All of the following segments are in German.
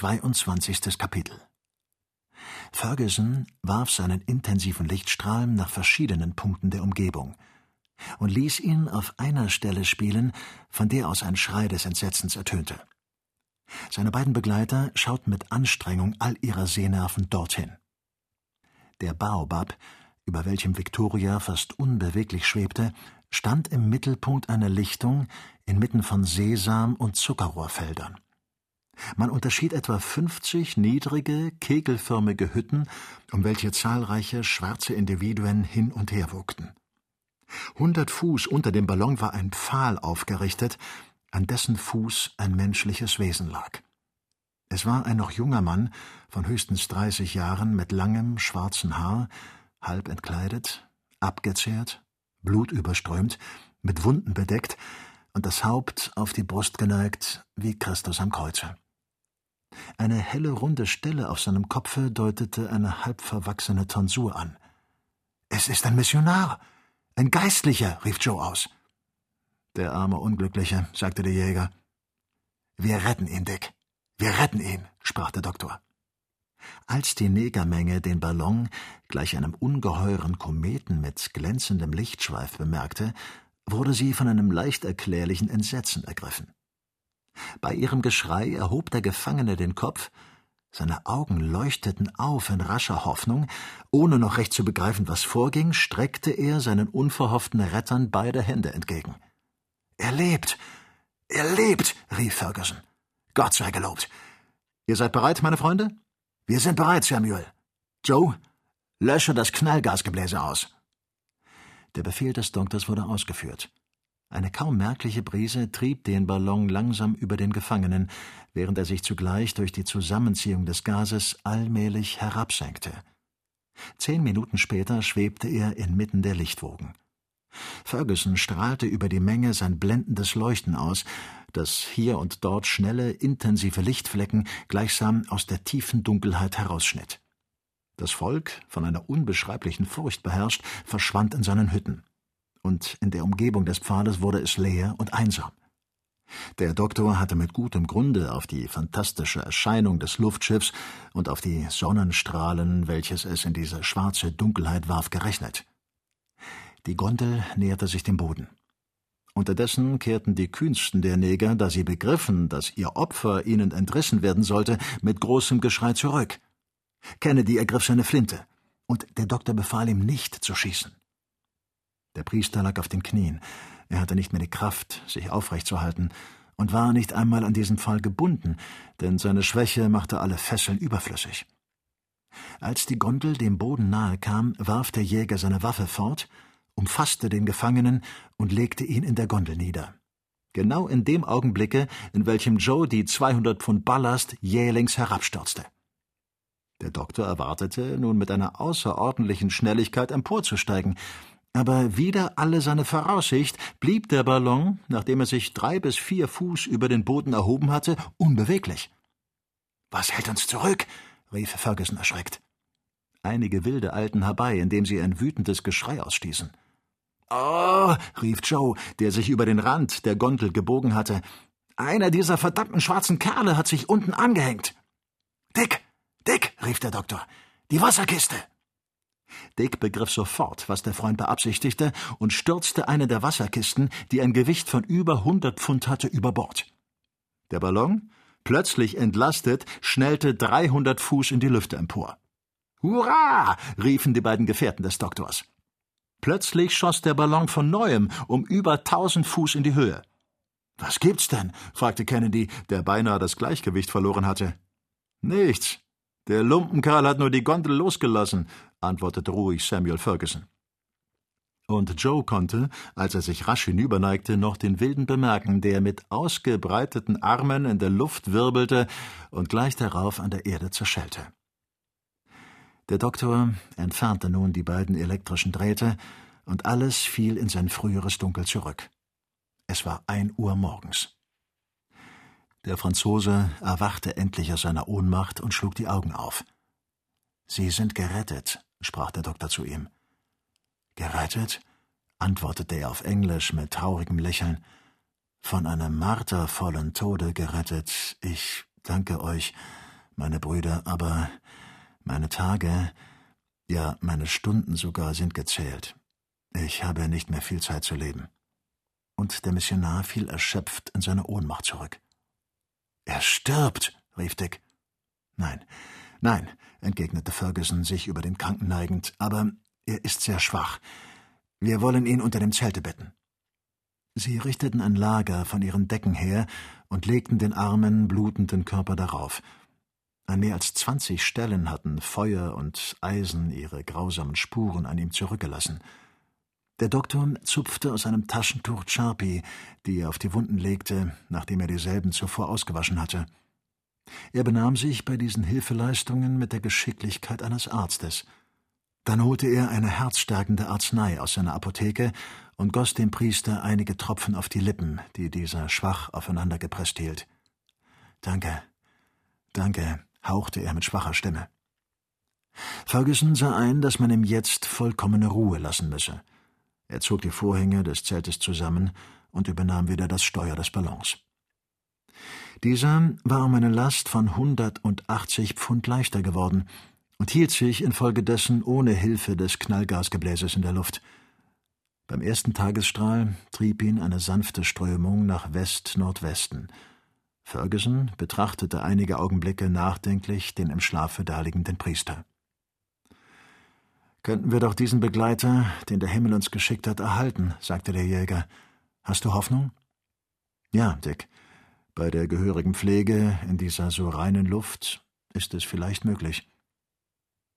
22. Kapitel Ferguson warf seinen intensiven Lichtstrahl nach verschiedenen Punkten der Umgebung und ließ ihn auf einer Stelle spielen, von der aus ein Schrei des Entsetzens ertönte. Seine beiden Begleiter schauten mit Anstrengung all ihrer Sehnerven dorthin. Der Baobab, über welchem Victoria fast unbeweglich schwebte, stand im Mittelpunkt einer Lichtung inmitten von Sesam- und Zuckerrohrfeldern. Man unterschied etwa fünfzig niedrige, kegelförmige Hütten, um welche zahlreiche schwarze Individuen hin und her wogten. Hundert Fuß unter dem Ballon war ein Pfahl aufgerichtet, an dessen Fuß ein menschliches Wesen lag. Es war ein noch junger Mann von höchstens dreißig Jahren mit langem schwarzen Haar, halb entkleidet, abgezehrt, blutüberströmt, mit Wunden bedeckt und das Haupt auf die Brust geneigt wie Christus am Kreuze. Eine helle runde Stelle auf seinem Kopfe deutete eine halb verwachsene Tonsur an. Es ist ein Missionar, ein Geistlicher, rief Joe aus. Der arme Unglückliche, sagte der Jäger. Wir retten ihn, Dick. Wir retten ihn, sprach der Doktor. Als die Negermenge den Ballon gleich einem ungeheuren Kometen mit glänzendem Lichtschweif bemerkte, wurde sie von einem leicht erklärlichen Entsetzen ergriffen. Bei ihrem Geschrei erhob der Gefangene den Kopf, seine Augen leuchteten auf in rascher Hoffnung, ohne noch recht zu begreifen, was vorging, streckte er seinen unverhofften Rettern beide Hände entgegen. Er lebt. Er lebt, rief Ferguson. Gott sei gelobt. Ihr seid bereit, meine Freunde? Wir sind bereit, Samuel. Joe, lösche das Knallgasgebläse aus. Der Befehl des Doktors wurde ausgeführt. Eine kaum merkliche Brise trieb den Ballon langsam über den Gefangenen, während er sich zugleich durch die Zusammenziehung des Gases allmählich herabsenkte. Zehn Minuten später schwebte er inmitten der Lichtwogen. Ferguson strahlte über die Menge sein blendendes Leuchten aus, das hier und dort schnelle, intensive Lichtflecken gleichsam aus der tiefen Dunkelheit herausschnitt. Das Volk, von einer unbeschreiblichen Furcht beherrscht, verschwand in seinen Hütten und in der Umgebung des Pfades wurde es leer und einsam. Der Doktor hatte mit gutem Grunde auf die fantastische Erscheinung des Luftschiffs und auf die Sonnenstrahlen, welches es in diese schwarze Dunkelheit warf, gerechnet. Die Gondel näherte sich dem Boden. Unterdessen kehrten die kühnsten der Neger, da sie begriffen, dass ihr Opfer ihnen entrissen werden sollte, mit großem Geschrei zurück. Kennedy ergriff seine Flinte, und der Doktor befahl ihm nicht zu schießen. Der Priester lag auf den Knien. Er hatte nicht mehr die Kraft, sich aufrecht zu halten, und war nicht einmal an diesen Pfahl gebunden, denn seine Schwäche machte alle Fesseln überflüssig. Als die Gondel dem Boden nahe kam, warf der Jäger seine Waffe fort, umfasste den Gefangenen und legte ihn in der Gondel nieder. Genau in dem Augenblicke, in welchem Joe die 200 Pfund Ballast jählings herabstürzte. Der Doktor erwartete, nun mit einer außerordentlichen Schnelligkeit emporzusteigen, aber wider alle seine Voraussicht blieb der Ballon, nachdem er sich drei bis vier Fuß über den Boden erhoben hatte, unbeweglich. Was hält uns zurück? rief Ferguson erschreckt. Einige Wilde eilten herbei, indem sie ein wütendes Geschrei ausstießen. Oh, rief Joe, der sich über den Rand der Gondel gebogen hatte. Einer dieser verdammten schwarzen Kerle hat sich unten angehängt. Dick, Dick, rief der Doktor, die Wasserkiste. Dick begriff sofort, was der Freund beabsichtigte, und stürzte eine der Wasserkisten, die ein Gewicht von über hundert Pfund hatte, über Bord. Der Ballon, plötzlich entlastet, schnellte dreihundert Fuß in die Lüfte empor. Hurra! riefen die beiden Gefährten des Doktors. Plötzlich schoss der Ballon von neuem um über tausend Fuß in die Höhe. Was gibt's denn? fragte Kennedy, der beinahe das Gleichgewicht verloren hatte. Nichts. Der Lumpenkerl hat nur die Gondel losgelassen, antwortete ruhig Samuel Ferguson. Und Joe konnte, als er sich rasch hinüberneigte, noch den Wilden bemerken, der mit ausgebreiteten Armen in der Luft wirbelte und gleich darauf an der Erde zerschellte. Der Doktor entfernte nun die beiden elektrischen Drähte, und alles fiel in sein früheres Dunkel zurück. Es war ein Uhr morgens. Der Franzose erwachte endlich aus seiner Ohnmacht und schlug die Augen auf. Sie sind gerettet, sprach der Doktor zu ihm. Gerettet? antwortete er auf Englisch mit traurigem Lächeln. Von einem martervollen Tode gerettet. Ich danke euch. meine Brüder, aber meine Tage, ja meine Stunden sogar sind gezählt. Ich habe nicht mehr viel Zeit zu leben. Und der Missionar fiel erschöpft in seine Ohnmacht zurück. Er stirbt, rief Dick. Nein, nein, entgegnete Ferguson, sich über den Kranken neigend, aber er ist sehr schwach. Wir wollen ihn unter dem Zelte betten. Sie richteten ein Lager von ihren Decken her und legten den armen, blutenden Körper darauf. An mehr als zwanzig Stellen hatten Feuer und Eisen ihre grausamen Spuren an ihm zurückgelassen. Der Doktor zupfte aus einem Taschentuch Charpie, die er auf die Wunden legte, nachdem er dieselben zuvor ausgewaschen hatte. Er benahm sich bei diesen Hilfeleistungen mit der Geschicklichkeit eines Arztes. Dann holte er eine herzstärkende Arznei aus seiner Apotheke und goss dem Priester einige Tropfen auf die Lippen, die dieser schwach aufeinander gepresst hielt. Danke, danke, hauchte er mit schwacher Stimme. Ferguson sah ein, dass man ihm jetzt vollkommene Ruhe lassen müsse. Er zog die Vorhänge des Zeltes zusammen und übernahm wieder das Steuer des Ballons. Dieser war um eine Last von 180 Pfund leichter geworden und hielt sich infolgedessen ohne Hilfe des Knallgasgebläses in der Luft. Beim ersten Tagesstrahl trieb ihn eine sanfte Strömung nach West-Nordwesten. Ferguson betrachtete einige Augenblicke nachdenklich den im Schlafe daliegenden Priester. Könnten wir doch diesen Begleiter, den der Himmel uns geschickt hat, erhalten, sagte der Jäger. Hast du Hoffnung? Ja, Dick. Bei der gehörigen Pflege in dieser so reinen Luft ist es vielleicht möglich.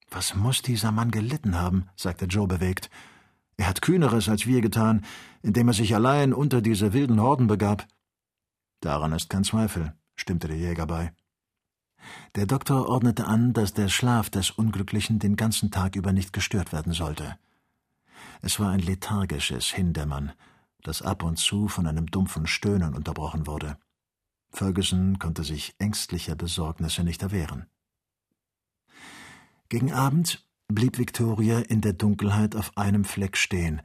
Was muss dieser Mann gelitten haben, sagte Joe bewegt. Er hat Kühneres als wir getan, indem er sich allein unter diese wilden Horden begab. Daran ist kein Zweifel, stimmte der Jäger bei. Der Doktor ordnete an, dass der Schlaf des Unglücklichen den ganzen Tag über nicht gestört werden sollte. Es war ein lethargisches Hindämmern, das ab und zu von einem dumpfen Stöhnen unterbrochen wurde. Ferguson konnte sich ängstlicher Besorgnisse nicht erwehren. Gegen Abend blieb Victoria in der Dunkelheit auf einem Fleck stehen,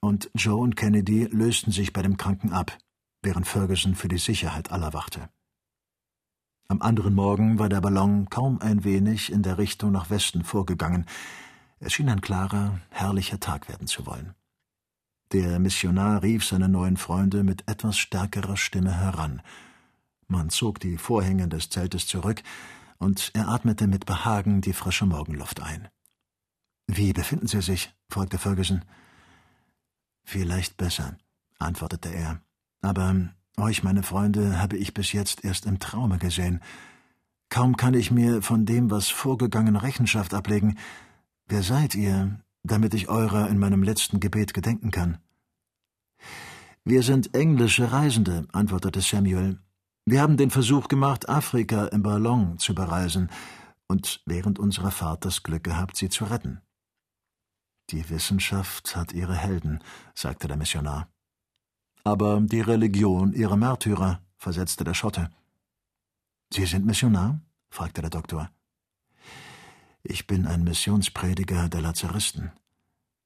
und Joe und Kennedy lösten sich bei dem Kranken ab, während Ferguson für die Sicherheit aller wachte. Am anderen Morgen war der Ballon kaum ein wenig in der Richtung nach Westen vorgegangen. Es schien ein klarer, herrlicher Tag werden zu wollen. Der Missionar rief seine neuen Freunde mit etwas stärkerer Stimme heran. Man zog die Vorhänge des Zeltes zurück, und er atmete mit Behagen die frische Morgenluft ein. Wie befinden Sie sich? fragte Ferguson. Vielleicht besser, antwortete er. Aber euch, meine Freunde, habe ich bis jetzt erst im Traume gesehen. Kaum kann ich mir von dem, was vorgegangen, Rechenschaft ablegen. Wer seid ihr, damit ich eurer in meinem letzten Gebet gedenken kann? Wir sind englische Reisende, antwortete Samuel, wir haben den Versuch gemacht, Afrika im Ballon zu bereisen und während unserer Fahrt das Glück gehabt, sie zu retten. Die Wissenschaft hat ihre Helden, sagte der Missionar. Aber die Religion ihre Märtyrer, versetzte der Schotte. Sie sind Missionar? fragte der Doktor. Ich bin ein Missionsprediger der Lazaristen.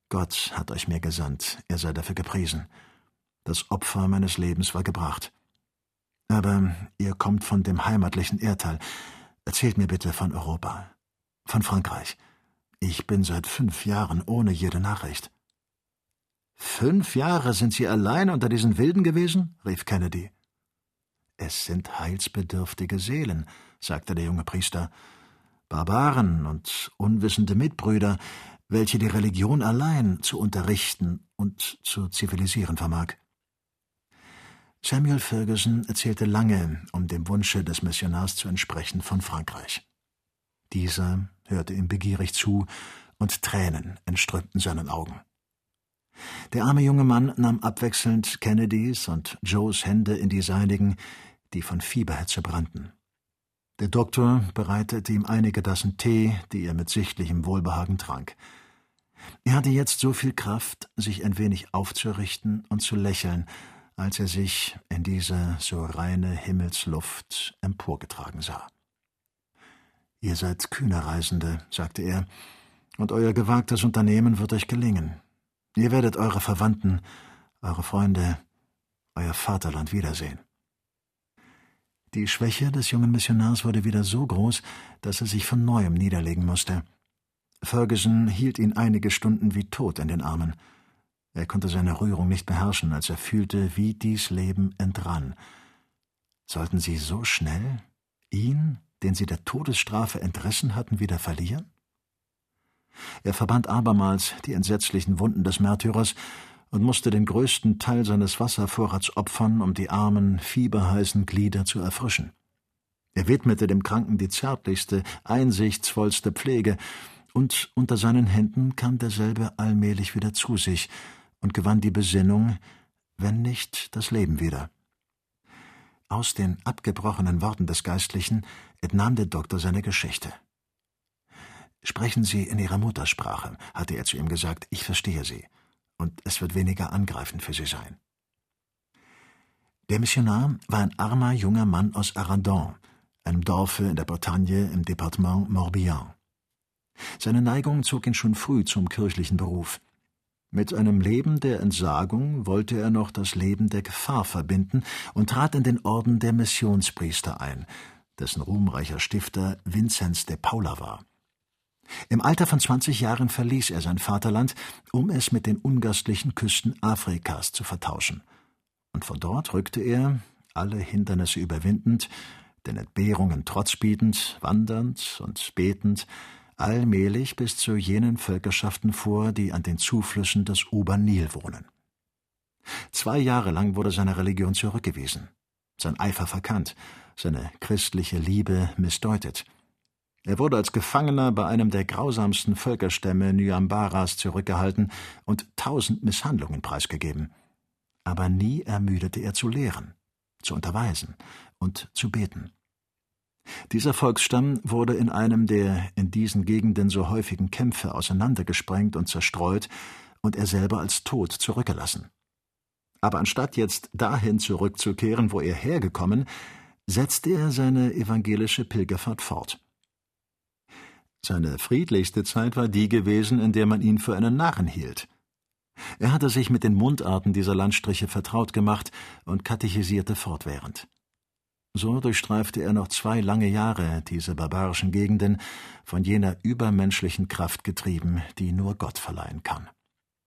Gott hat euch mir gesandt, er sei dafür gepriesen. Das Opfer meines Lebens war gebracht. Aber ihr kommt von dem heimatlichen Erdteil. Erzählt mir bitte von Europa. Von Frankreich. Ich bin seit fünf Jahren ohne jede Nachricht. Fünf Jahre sind Sie allein unter diesen Wilden gewesen? rief Kennedy. Es sind heilsbedürftige Seelen, sagte der junge Priester. Barbaren und unwissende Mitbrüder, welche die Religion allein zu unterrichten und zu zivilisieren vermag. Samuel Ferguson erzählte lange, um dem Wunsche des Missionars zu entsprechen, von Frankreich. Dieser hörte ihm begierig zu, und Tränen entströmten seinen Augen. Der arme junge Mann nahm abwechselnd Kennedys und Joes Hände in die seinigen, die von Fieberhitze brannten. Der Doktor bereitete ihm einige Tassen Tee, die er mit sichtlichem Wohlbehagen trank. Er hatte jetzt so viel Kraft, sich ein wenig aufzurichten und zu lächeln, als er sich in diese so reine Himmelsluft emporgetragen sah. Ihr seid kühne Reisende, sagte er, und euer gewagtes Unternehmen wird euch gelingen. Ihr werdet eure Verwandten, eure Freunde, euer Vaterland wiedersehen. Die Schwäche des jungen Missionars wurde wieder so groß, dass er sich von neuem niederlegen musste. Ferguson hielt ihn einige Stunden wie tot in den Armen. Er konnte seine Rührung nicht beherrschen, als er fühlte, wie dies Leben entrann. Sollten sie so schnell ihn, den sie der Todesstrafe entrissen hatten, wieder verlieren? Er verband abermals die entsetzlichen Wunden des Märtyrers und musste den größten Teil seines Wasservorrats opfern, um die armen, fieberheißen Glieder zu erfrischen. Er widmete dem Kranken die zärtlichste, einsichtsvollste Pflege, und unter seinen Händen kam derselbe allmählich wieder zu sich und gewann die Besinnung, wenn nicht das Leben wieder. Aus den abgebrochenen Worten des Geistlichen entnahm der Doktor seine Geschichte. Sprechen Sie in Ihrer Muttersprache, hatte er zu ihm gesagt, ich verstehe Sie, und es wird weniger angreifend für Sie sein. Der Missionar war ein armer junger Mann aus Arradon, einem Dorfe in der Bretagne im Departement Morbihan. Seine Neigung zog ihn schon früh zum kirchlichen Beruf. Mit einem Leben der Entsagung wollte er noch das Leben der Gefahr verbinden und trat in den Orden der Missionspriester ein, dessen ruhmreicher Stifter Vinzenz de Paula war. Im Alter von zwanzig Jahren verließ er sein Vaterland, um es mit den ungastlichen Küsten Afrikas zu vertauschen. Und von dort rückte er, alle Hindernisse überwindend, den Entbehrungen trotz bietend, wandernd und betend, allmählich bis zu jenen Völkerschaften vor, die an den Zuflüssen des Ober-Nil wohnen. Zwei Jahre lang wurde seine Religion zurückgewiesen, sein Eifer verkannt, seine christliche Liebe missdeutet. Er wurde als Gefangener bei einem der grausamsten Völkerstämme Nyambaras zurückgehalten und tausend Misshandlungen preisgegeben. Aber nie ermüdete er zu lehren, zu unterweisen und zu beten. Dieser Volksstamm wurde in einem der in diesen Gegenden so häufigen Kämpfe auseinandergesprengt und zerstreut und er selber als tot zurückgelassen. Aber anstatt jetzt dahin zurückzukehren, wo er hergekommen, setzte er seine evangelische Pilgerfahrt fort. Seine friedlichste Zeit war die gewesen, in der man ihn für einen Narren hielt. Er hatte sich mit den Mundarten dieser Landstriche vertraut gemacht und katechisierte fortwährend. So durchstreifte er noch zwei lange Jahre diese barbarischen Gegenden, von jener übermenschlichen Kraft getrieben, die nur Gott verleihen kann.